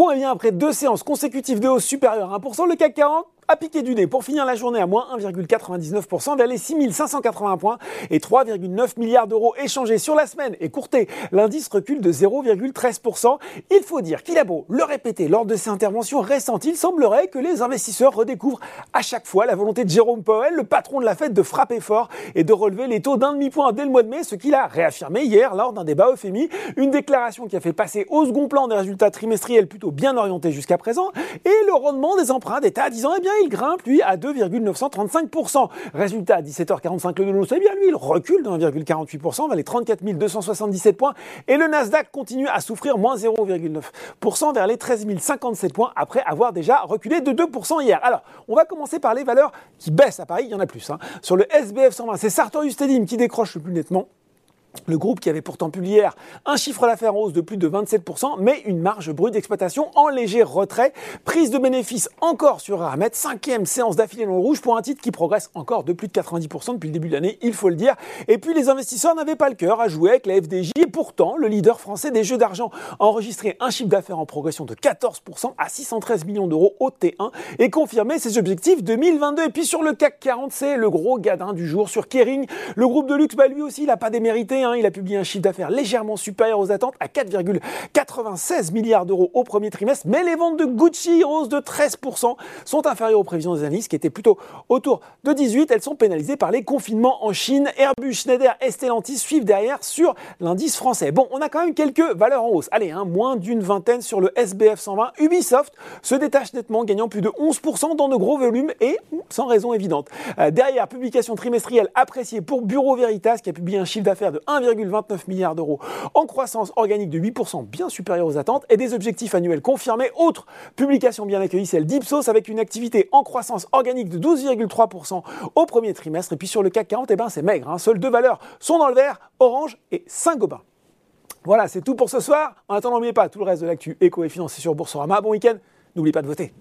Bon, et bien après deux séances consécutives de hausse supérieure à 1%, le CAC 40 a piqué du nez pour finir la journée à moins 1,99% vers les 6580 points et 3,9 milliards d'euros échangés sur la semaine et courté. L'indice recule de 0,13%. Il faut dire qu'il a beau le répéter lors de ses interventions récentes, il semblerait que les investisseurs redécouvrent à chaque fois la volonté de Jérôme Powell, le patron de la Fed, de frapper fort et de relever les taux d'un demi-point dès le mois de mai, ce qu'il a réaffirmé hier lors d'un débat au FMI. Une déclaration qui a fait passer au second plan des résultats trimestriels plutôt bien orientés jusqu'à présent et le rendement des emprunts d'État disant eh bien il grimpe, lui, à 2,935%. Résultat, à 17h45, le dollar, c'est bien, lui, il recule de 1,48%, vers les 34 277 points. Et le Nasdaq continue à souffrir, moins 0,9% vers les 13 057 points, après avoir déjà reculé de 2% hier. Alors, on va commencer par les valeurs qui baissent à Paris, il y en a plus. Hein. Sur le SBF 120, c'est Sartorius Stedim qui décroche le plus nettement. Le groupe qui avait pourtant publié hier un chiffre d'affaires en hausse de plus de 27%, mais une marge brute d'exploitation en léger retrait. Prise de bénéfices encore sur Aramet, cinquième séance d'affilée dans le rouge pour un titre qui progresse encore de plus de 90% depuis le début de l'année, il faut le dire. Et puis les investisseurs n'avaient pas le cœur à jouer avec la FDJ et pourtant le leader français des jeux d'argent a enregistré un chiffre d'affaires en progression de 14% à 613 millions d'euros au T1 et confirmé ses objectifs 2022. Et puis sur le CAC 40, c'est le gros gadin du jour sur Kering. Le groupe de luxe, bah lui aussi, il n'a pas démérité Hein, il a publié un chiffre d'affaires légèrement supérieur aux attentes à 4,96 milliards d'euros au premier trimestre, mais les ventes de Gucci, hausse de 13%, sont inférieures aux prévisions des analystes qui étaient plutôt autour de 18. Elles sont pénalisées par les confinements en Chine. Airbus, Schneider et suivent derrière sur l'indice français. Bon, on a quand même quelques valeurs en hausse. Allez, hein, moins d'une vingtaine sur le SBF 120. Ubisoft se détache nettement, gagnant plus de 11% dans de gros volumes et sans raison évidente. Euh, derrière, publication trimestrielle appréciée pour Bureau Veritas qui a publié un chiffre d'affaires de 1,29 milliard d'euros en croissance organique de 8%, bien supérieure aux attentes, et des objectifs annuels confirmés. Autre publication bien accueillie, celle d'Ipsos, avec une activité en croissance organique de 12,3% au premier trimestre. Et puis sur le CAC 40, eh ben c'est maigre. Hein. Seules deux valeurs sont dans le vert, Orange et Saint-Gobain. Voilà, c'est tout pour ce soir. En attendant, n'oubliez pas tout le reste de l'actu éco et financier sur Boursorama. Bon week-end, n'oubliez pas de voter.